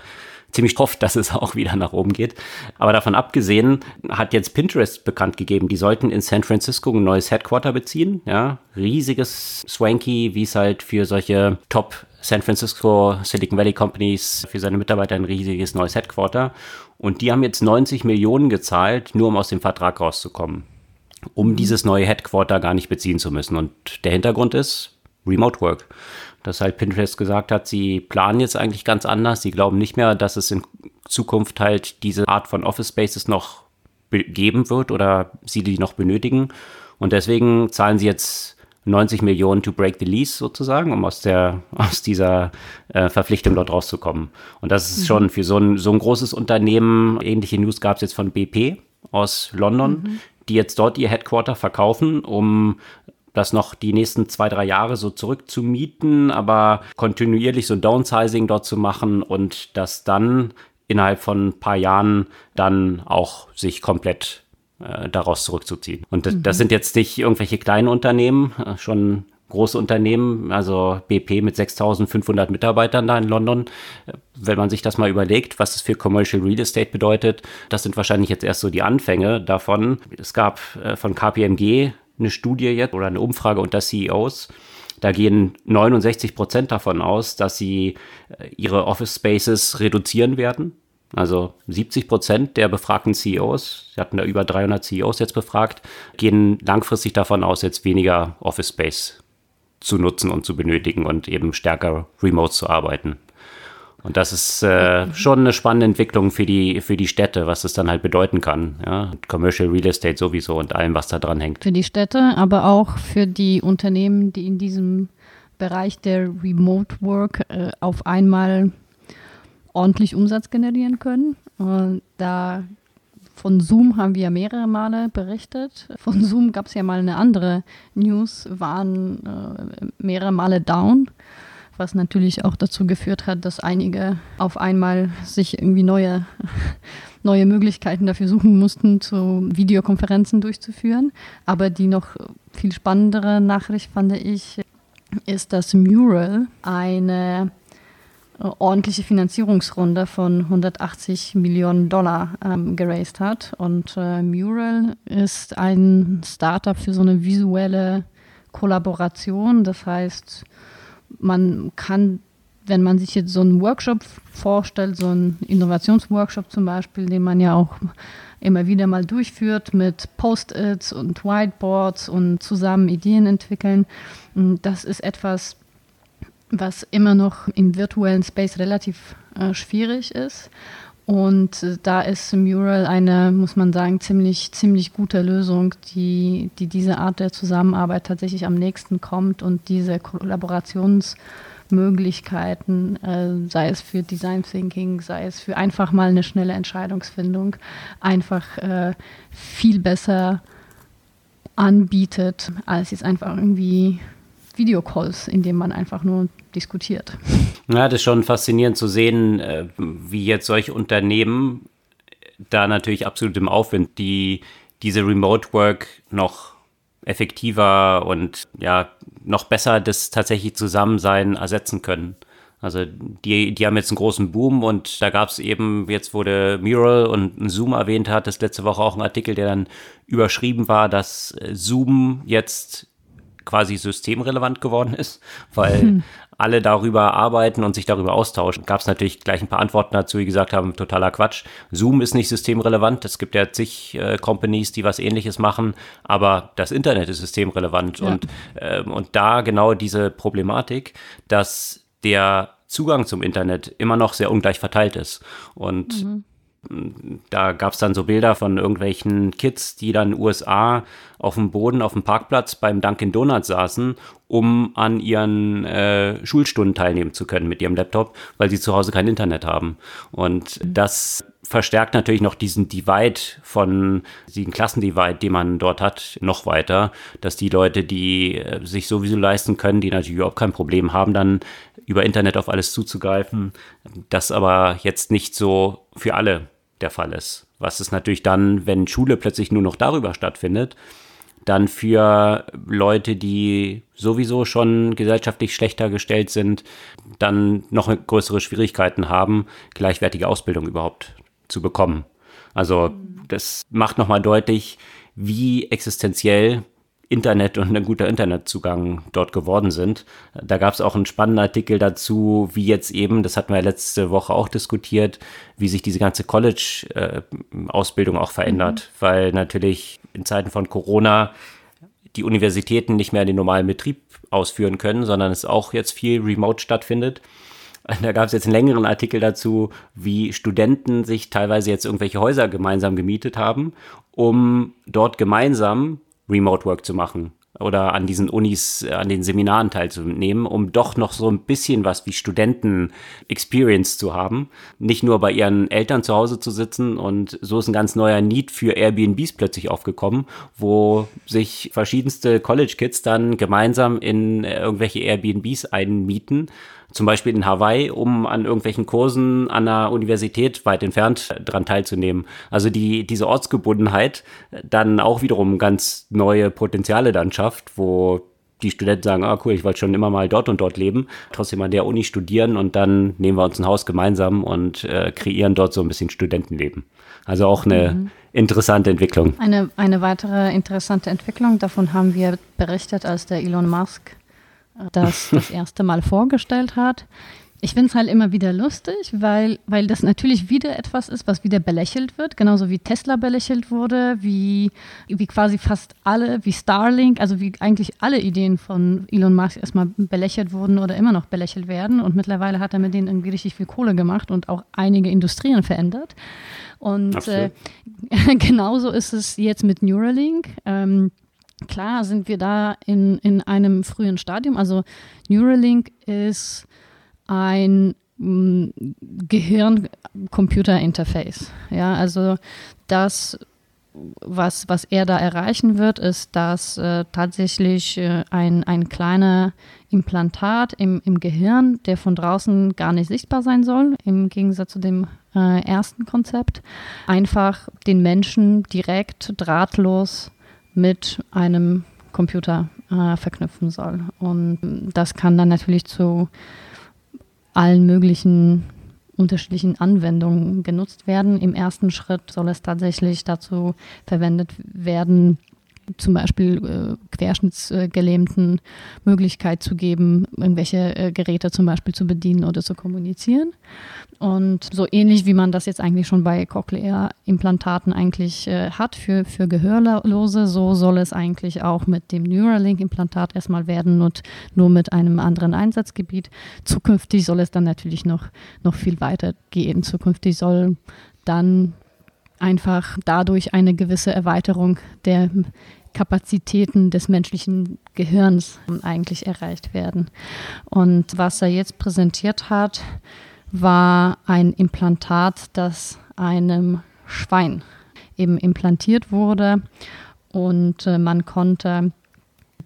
ziemlich hofft, dass es auch wieder nach oben geht. Aber davon abgesehen hat jetzt Pinterest bekannt gegeben, die sollten in San Francisco ein neues Headquarter beziehen. Ja, riesiges Swanky, wie es halt für solche Top San Francisco Silicon Valley Companies für seine Mitarbeiter ein riesiges neues Headquarter. Und die haben jetzt 90 Millionen gezahlt, nur um aus dem Vertrag rauszukommen, um mhm. dieses neue Headquarter gar nicht beziehen zu müssen. Und der Hintergrund ist Remote Work. Dass halt Pinterest gesagt hat, sie planen jetzt eigentlich ganz anders. Sie glauben nicht mehr, dass es in Zukunft halt diese Art von Office Spaces noch geben wird oder sie die noch benötigen. Und deswegen zahlen sie jetzt 90 Millionen to break the lease sozusagen, um aus der aus dieser äh, Verpflichtung dort rauszukommen. Und das ist mhm. schon für so ein, so ein großes Unternehmen, ähnliche News gab es jetzt von BP aus London, mhm. die jetzt dort ihr Headquarter verkaufen, um das noch die nächsten zwei, drei Jahre so zurückzumieten, aber kontinuierlich so ein Downsizing dort zu machen und das dann innerhalb von ein paar Jahren dann auch sich komplett äh, daraus zurückzuziehen. Und das, mhm. das, sind jetzt nicht irgendwelche kleinen Unternehmen, äh, schon große Unternehmen, also BP mit 6500 Mitarbeitern da in London. Äh, wenn man sich das mal überlegt, was das für Commercial Real Estate bedeutet, das sind wahrscheinlich jetzt erst so die Anfänge davon. Es gab von KPMG eine Studie jetzt oder eine Umfrage unter CEOs. Da gehen 69 Prozent davon aus, dass sie ihre Office Spaces reduzieren werden. Also 70 Prozent der befragten CEOs, sie hatten da über 300 CEOs jetzt befragt, gehen langfristig davon aus, jetzt weniger Office Space zu nutzen und zu benötigen und eben stärker remote zu arbeiten. Und das ist äh, schon eine spannende Entwicklung für die, für die Städte, was es dann halt bedeuten kann. Ja? Commercial Real Estate sowieso und allem, was da dran hängt. Für die Städte, aber auch für die Unternehmen, die in diesem Bereich der Remote Work äh, auf einmal ordentlich Umsatz generieren können. Und da von Zoom haben wir ja mehrere Male berichtet. Von Zoom gab es ja mal eine andere News, waren äh, mehrere Male down was natürlich auch dazu geführt hat, dass einige auf einmal sich irgendwie neue, neue Möglichkeiten dafür suchen mussten, zu Videokonferenzen durchzuführen. Aber die noch viel spannendere Nachricht fand ich, ist, dass Mural eine äh, ordentliche Finanzierungsrunde von 180 Millionen Dollar ähm, geraced hat. Und äh, Mural ist ein Startup für so eine visuelle Kollaboration. Das heißt, man kann, wenn man sich jetzt so einen Workshop vorstellt, so einen Innovationsworkshop zum Beispiel, den man ja auch immer wieder mal durchführt mit Post-its und Whiteboards und zusammen Ideen entwickeln, das ist etwas, was immer noch im virtuellen Space relativ äh, schwierig ist. Und äh, da ist Mural eine, muss man sagen, ziemlich, ziemlich gute Lösung, die, die diese Art der Zusammenarbeit tatsächlich am nächsten kommt und diese Kollaborationsmöglichkeiten, äh, sei es für Design Thinking, sei es für einfach mal eine schnelle Entscheidungsfindung, einfach äh, viel besser anbietet, als jetzt einfach irgendwie Videocalls, in denen man einfach nur diskutiert. Ja, das ist schon faszinierend zu sehen, äh, wie jetzt solche Unternehmen da natürlich absolut im Aufwind, die diese Remote Work noch effektiver und ja noch besser das tatsächlich Zusammensein ersetzen können. Also die, die haben jetzt einen großen Boom und da gab es eben, jetzt wurde Mural und Zoom erwähnt hat, das letzte Woche auch ein Artikel, der dann überschrieben war, dass Zoom jetzt quasi systemrelevant geworden ist, weil hm. Alle darüber arbeiten und sich darüber austauschen. Gab es natürlich gleich ein paar Antworten dazu, die gesagt haben, totaler Quatsch. Zoom ist nicht systemrelevant. Es gibt ja zig äh, Companies, die was ähnliches machen, aber das Internet ist systemrelevant. Ja. Und, äh, und da genau diese Problematik, dass der Zugang zum Internet immer noch sehr ungleich verteilt ist. Und mhm da gab es dann so Bilder von irgendwelchen Kids, die dann in den USA auf dem Boden, auf dem Parkplatz beim Dunkin' Donuts saßen, um an ihren äh, Schulstunden teilnehmen zu können mit ihrem Laptop, weil sie zu Hause kein Internet haben. Und das verstärkt natürlich noch diesen Divide von, diesen Klassendivide, den man dort hat, noch weiter, dass die Leute, die äh, sich sowieso leisten können, die natürlich überhaupt kein Problem haben, dann über Internet auf alles zuzugreifen, das aber jetzt nicht so für alle der Fall ist. Was ist natürlich dann, wenn Schule plötzlich nur noch darüber stattfindet, dann für Leute, die sowieso schon gesellschaftlich schlechter gestellt sind, dann noch größere Schwierigkeiten haben, gleichwertige Ausbildung überhaupt zu bekommen. Also das macht nochmal deutlich, wie existenziell Internet und ein guter Internetzugang dort geworden sind. Da gab es auch einen spannenden Artikel dazu, wie jetzt eben, das hatten wir letzte Woche auch diskutiert, wie sich diese ganze College-Ausbildung auch verändert, mhm. weil natürlich in Zeiten von Corona die Universitäten nicht mehr den normalen Betrieb ausführen können, sondern es auch jetzt viel remote stattfindet. Da gab es jetzt einen längeren Artikel dazu, wie Studenten sich teilweise jetzt irgendwelche Häuser gemeinsam gemietet haben, um dort gemeinsam Remote Work zu machen. oder an diesen Unis, äh, an den Seminaren teilzunehmen, um doch noch so ein bisschen was wie Studenten-Experience zu haben. Nicht nur bei ihren Eltern zu Hause zu sitzen und so ist ein ganz neuer Need für Airbnbs plötzlich aufgekommen, wo sich verschiedenste College-Kids dann gemeinsam in äh, irgendwelche Airbnbs einmieten zum Beispiel in Hawaii, um an irgendwelchen Kursen an der Universität weit entfernt dran teilzunehmen. Also die, diese Ortsgebundenheit dann auch wiederum ganz neue Potenziale dann schafft, wo die Studenten sagen, ah cool, ich wollte schon immer mal dort und dort leben, trotzdem an der Uni studieren und dann nehmen wir uns ein Haus gemeinsam und äh, kreieren dort so ein bisschen Studentenleben. Also auch eine mhm. interessante Entwicklung. Eine, eine weitere interessante Entwicklung, davon haben wir berichtet, als der Elon Musk das das erste Mal vorgestellt hat. Ich finde es halt immer wieder lustig, weil, weil das natürlich wieder etwas ist, was wieder belächelt wird, genauso wie Tesla belächelt wurde, wie, wie quasi fast alle, wie Starlink, also wie eigentlich alle Ideen von Elon Musk erstmal belächelt wurden oder immer noch belächelt werden. Und mittlerweile hat er mit denen irgendwie richtig viel Kohle gemacht und auch einige Industrien verändert. Und äh, genauso ist es jetzt mit Neuralink. Ähm, Klar sind wir da in, in einem frühen Stadium. Also Neuralink ist ein mm, Gehirn-Computer-Interface. Ja, also das, was, was er da erreichen wird, ist, dass äh, tatsächlich äh, ein, ein kleiner Implantat im, im Gehirn, der von draußen gar nicht sichtbar sein soll, im Gegensatz zu dem äh, ersten Konzept, einfach den Menschen direkt drahtlos mit einem Computer äh, verknüpfen soll. Und das kann dann natürlich zu allen möglichen unterschiedlichen Anwendungen genutzt werden. Im ersten Schritt soll es tatsächlich dazu verwendet werden, zum Beispiel äh, Querschnittsgelähmten Möglichkeit zu geben, irgendwelche äh, Geräte zum Beispiel zu bedienen oder zu kommunizieren. Und so ähnlich wie man das jetzt eigentlich schon bei Cochlea-Implantaten eigentlich äh, hat für, für Gehörlose, so soll es eigentlich auch mit dem Neuralink-Implantat erstmal werden und nur mit einem anderen Einsatzgebiet. Zukünftig soll es dann natürlich noch, noch viel weiter gehen. Zukünftig soll dann einfach dadurch eine gewisse Erweiterung der Kapazitäten des menschlichen Gehirns eigentlich erreicht werden. Und was er jetzt präsentiert hat, war ein Implantat, das einem Schwein eben implantiert wurde und äh, man konnte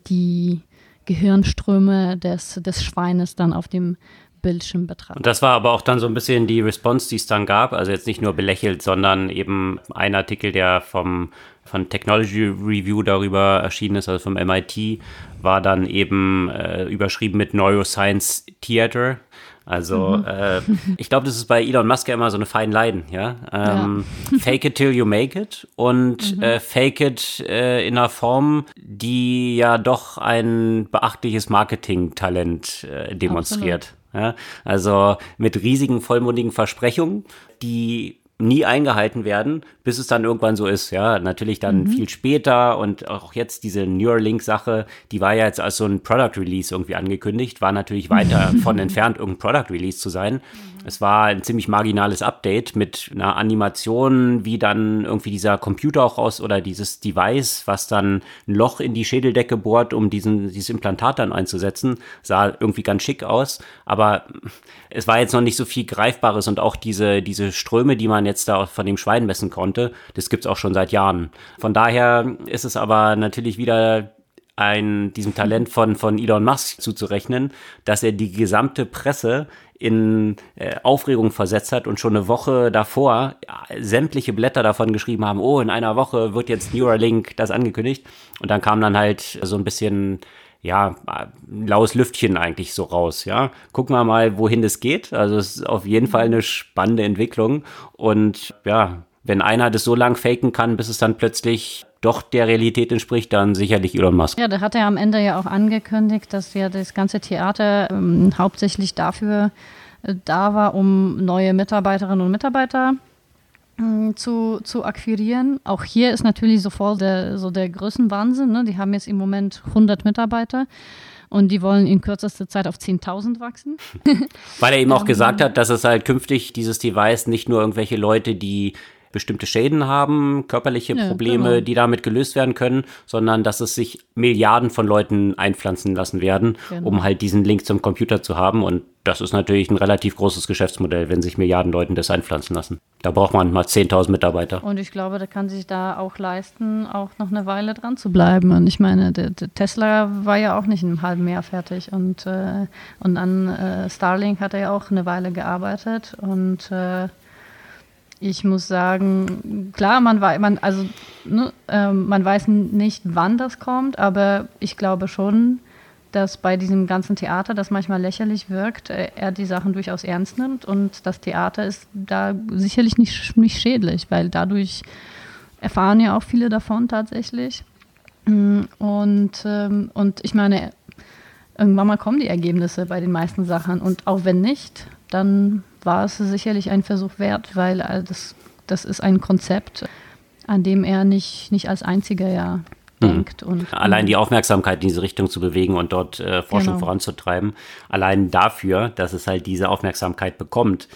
die Gehirnströme des, des Schweines dann auf dem Bildschirm betrachten. Und das war aber auch dann so ein bisschen die Response, die es dann gab. Also jetzt nicht nur belächelt, sondern eben ein Artikel, der vom von Technology Review darüber erschienen ist, also vom MIT, war dann eben äh, überschrieben mit Neuroscience Theater. Also mhm. äh, ich glaube, das ist bei Elon Musk ja immer so eine feine Leiden, ja. Ähm, ja. fake it till you make it und mhm. äh, fake it äh, in einer Form, die ja doch ein beachtliches Marketing-Talent äh, demonstriert. Ja? Also mit riesigen vollmundigen Versprechungen, die nie eingehalten werden, bis es dann irgendwann so ist. Ja, natürlich dann mhm. viel später und auch jetzt diese Neuralink-Sache, die war ja jetzt als so ein Product Release irgendwie angekündigt, war natürlich weiter von entfernt, irgendein Product Release zu sein. Es war ein ziemlich marginales Update mit einer Animation, wie dann irgendwie dieser Computer auch aus oder dieses Device, was dann ein Loch in die Schädeldecke bohrt, um diesen, dieses Implantat dann einzusetzen, sah irgendwie ganz schick aus. Aber es war jetzt noch nicht so viel Greifbares und auch diese, diese Ströme, die man jetzt da von dem Schwein messen konnte, das gibt's auch schon seit Jahren. Von daher ist es aber natürlich wieder ein, diesem Talent von, von Elon Musk zuzurechnen, dass er die gesamte Presse in äh, Aufregung versetzt hat und schon eine Woche davor äh, sämtliche Blätter davon geschrieben haben, oh, in einer Woche wird jetzt Neuralink das angekündigt. Und dann kam dann halt so ein bisschen, ja, laues Lüftchen eigentlich so raus, ja. Gucken wir mal, wohin das geht. Also es ist auf jeden Fall eine spannende Entwicklung. Und ja, wenn einer das so lang faken kann, bis es dann plötzlich doch der Realität entspricht, dann sicherlich Elon Musk. Ja, da hat er am Ende ja auch angekündigt, dass ja das ganze Theater ähm, hauptsächlich dafür äh, da war, um neue Mitarbeiterinnen und Mitarbeiter äh, zu, zu akquirieren. Auch hier ist natürlich sofort der, so der Größenwahnsinn. Ne? Die haben jetzt im Moment 100 Mitarbeiter und die wollen in kürzester Zeit auf 10.000 wachsen. Weil er eben auch gesagt hat, dass es halt künftig dieses Device nicht nur irgendwelche Leute, die bestimmte Schäden haben, körperliche ja, Probleme, genau. die damit gelöst werden können, sondern dass es sich Milliarden von Leuten einpflanzen lassen werden, genau. um halt diesen Link zum Computer zu haben. Und das ist natürlich ein relativ großes Geschäftsmodell, wenn sich Milliarden Leuten das einpflanzen lassen. Da braucht man mal 10.000 Mitarbeiter. Und ich glaube, der kann sich da auch leisten, auch noch eine Weile dran zu bleiben. Und ich meine, der, der Tesla war ja auch nicht in einem halben Jahr fertig. Und, äh, und an äh, Starlink hat er ja auch eine Weile gearbeitet. Und äh, ich muss sagen, klar, man weiß, man, also, ne, äh, man weiß nicht, wann das kommt, aber ich glaube schon, dass bei diesem ganzen Theater, das manchmal lächerlich wirkt, äh, er die Sachen durchaus ernst nimmt und das Theater ist da sicherlich nicht, nicht schädlich, weil dadurch erfahren ja auch viele davon tatsächlich. Mm, und, ähm, und ich meine, irgendwann mal kommen die Ergebnisse bei den meisten Sachen und auch wenn nicht, dann war es sicherlich ein Versuch wert, weil äh, das, das ist ein Konzept, an dem er nicht, nicht als einziger ja denkt. Und, allein die Aufmerksamkeit in diese Richtung zu bewegen und dort äh, Forschung genau. voranzutreiben, allein dafür, dass es halt diese Aufmerksamkeit bekommt,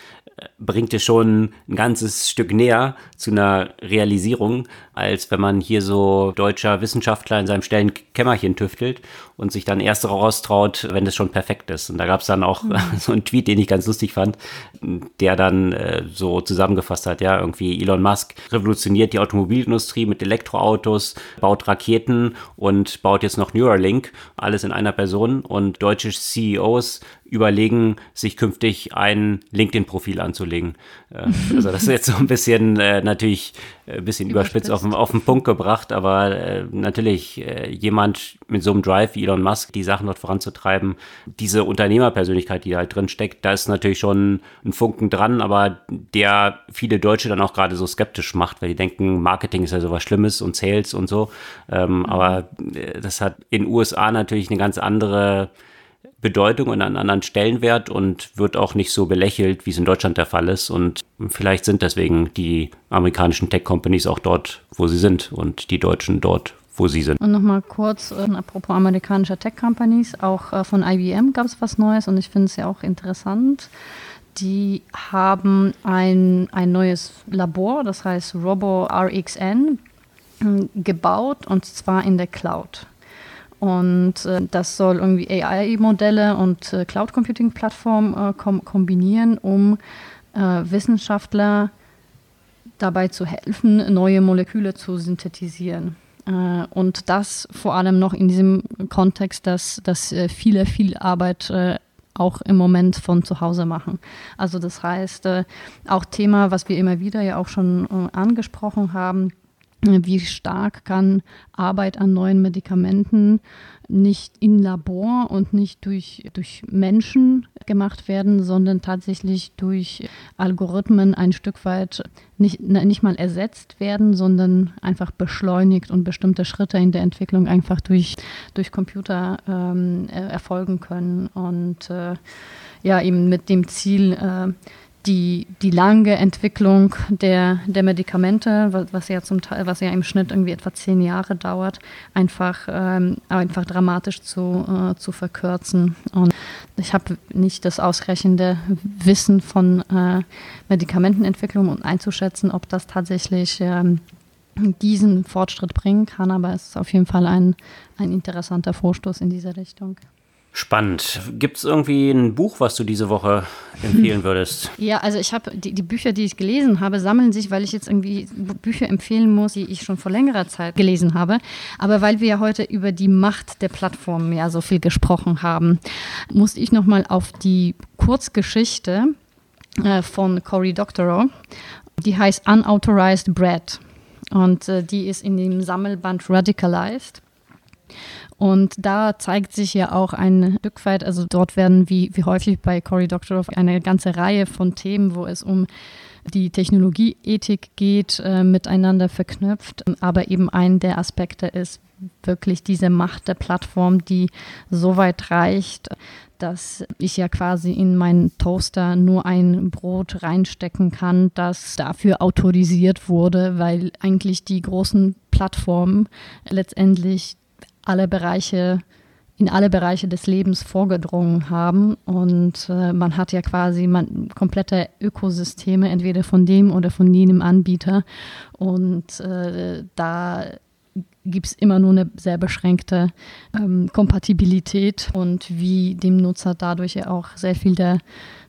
bringt es schon ein ganzes Stück näher zu einer Realisierung, als wenn man hier so deutscher Wissenschaftler in seinem stillen Kämmerchen tüftelt und sich dann erst raustraut, wenn es schon perfekt ist. Und da gab es dann auch mhm. so einen Tweet, den ich ganz lustig fand, der dann äh, so zusammengefasst hat, ja, irgendwie Elon Musk revolutioniert die Automobilindustrie mit Elektroautos, baut Raketen und baut jetzt noch Neuralink, alles in einer Person und deutsche CEOs überlegen, sich künftig ein LinkedIn-Profil anzulegen. Äh, also das ist jetzt so ein bisschen äh, natürlich ein bisschen überspitzt auf, auf den Punkt gebracht, aber äh, natürlich äh, jemand mit so einem Drive wie Elon Musk, die Sachen dort voranzutreiben, diese Unternehmerpersönlichkeit, die da halt drin steckt, da ist natürlich schon ein Funken dran, aber der viele Deutsche dann auch gerade so skeptisch macht, weil die denken, Marketing ist ja sowas Schlimmes und Sales und so. Ähm, mhm. Aber äh, das hat in USA natürlich eine ganz andere Bedeutung und einen anderen Stellenwert und wird auch nicht so belächelt, wie es in Deutschland der Fall ist. Und vielleicht sind deswegen die amerikanischen Tech-Companies auch dort, wo sie sind und die Deutschen dort, wo sie sind. Und nochmal kurz, äh, apropos amerikanischer Tech-Companies, auch äh, von IBM gab es was Neues und ich finde es ja auch interessant. Die haben ein, ein neues Labor, das heißt Robo RXN, gebaut und zwar in der Cloud. Und äh, das soll irgendwie AI-Modelle und äh, Cloud Computing-Plattformen äh, kom kombinieren, um äh, Wissenschaftler dabei zu helfen, neue Moleküle zu synthetisieren. Äh, und das vor allem noch in diesem Kontext, dass, dass viele viel Arbeit auch im Moment von zu Hause machen. Also das heißt, auch Thema, was wir immer wieder ja auch schon angesprochen haben, wie stark kann Arbeit an neuen Medikamenten nicht in Labor und nicht durch, durch Menschen gemacht werden, sondern tatsächlich durch Algorithmen ein Stück weit nicht, nicht mal ersetzt werden, sondern einfach beschleunigt und bestimmte Schritte in der Entwicklung einfach durch, durch Computer ähm, erfolgen können. Und äh, ja, eben mit dem Ziel, äh, die, die lange Entwicklung der, der Medikamente, was, ja zum Teil, was ja im Schnitt irgendwie etwa zehn Jahre dauert, einfach, ähm, einfach dramatisch zu, äh, zu verkürzen. Und ich habe nicht das ausreichende Wissen von äh, Medikamentenentwicklung um einzuschätzen, ob das tatsächlich ähm, diesen Fortschritt bringen kann, aber es ist auf jeden Fall ein, ein interessanter Vorstoß in diese Richtung. Spannend. Gibt es irgendwie ein Buch, was du diese Woche empfehlen würdest? Ja, also ich habe die, die, Bücher, die ich gelesen habe, sammeln sich, weil ich jetzt irgendwie Bücher empfehlen muss, die ich schon vor längerer Zeit gelesen habe. Aber weil wir ja heute über die Macht der Plattformen ja so viel gesprochen haben, musste ich nochmal auf die Kurzgeschichte äh, von Cory Doctorow. Die heißt Unauthorized Bread. Und äh, die ist in dem Sammelband Radicalized. Und da zeigt sich ja auch ein Stück weit, also dort werden wie, wie häufig bei Cory Doctorow eine ganze Reihe von Themen, wo es um die Technologieethik geht, äh, miteinander verknüpft. Aber eben ein der Aspekte ist wirklich diese Macht der Plattform, die so weit reicht, dass ich ja quasi in meinen Toaster nur ein Brot reinstecken kann, das dafür autorisiert wurde, weil eigentlich die großen Plattformen letztendlich alle Bereiche in alle Bereiche des Lebens vorgedrungen haben. Und äh, man hat ja quasi man, komplette Ökosysteme, entweder von dem oder von jenem Anbieter. Und äh, da gibt es immer nur eine sehr beschränkte ähm, Kompatibilität und wie dem Nutzer dadurch ja auch sehr viel der,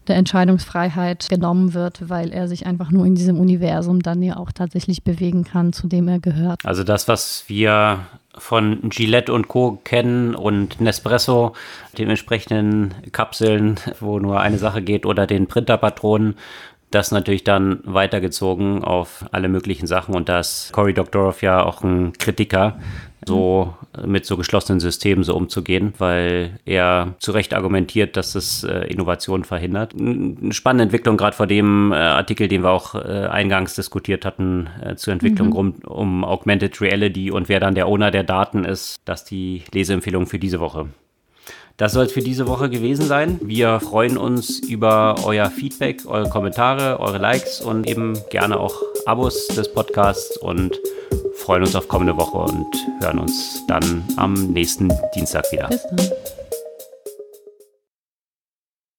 der Entscheidungsfreiheit genommen wird, weil er sich einfach nur in diesem Universum dann ja auch tatsächlich bewegen kann, zu dem er gehört. Also das, was wir von Gillette und Co. kennen und Nespresso, den entsprechenden Kapseln, wo nur eine Sache geht, oder den Printerpatronen, das natürlich dann weitergezogen auf alle möglichen Sachen und da ist Cory Doctorow ja auch ein Kritiker, so mit so geschlossenen Systemen so umzugehen, weil er zu Recht argumentiert, dass es äh, Innovation verhindert. Eine spannende Entwicklung, gerade vor dem äh, Artikel, den wir auch äh, eingangs diskutiert hatten, zur Entwicklung mhm. rund um Augmented Reality und wer dann der Owner der Daten ist, das die Leseempfehlung für diese Woche. Das soll es für diese Woche gewesen sein. Wir freuen uns über euer Feedback, eure Kommentare, eure Likes und eben gerne auch Abos des Podcasts und freuen uns auf kommende Woche und hören uns dann am nächsten Dienstag wieder. Bis dann.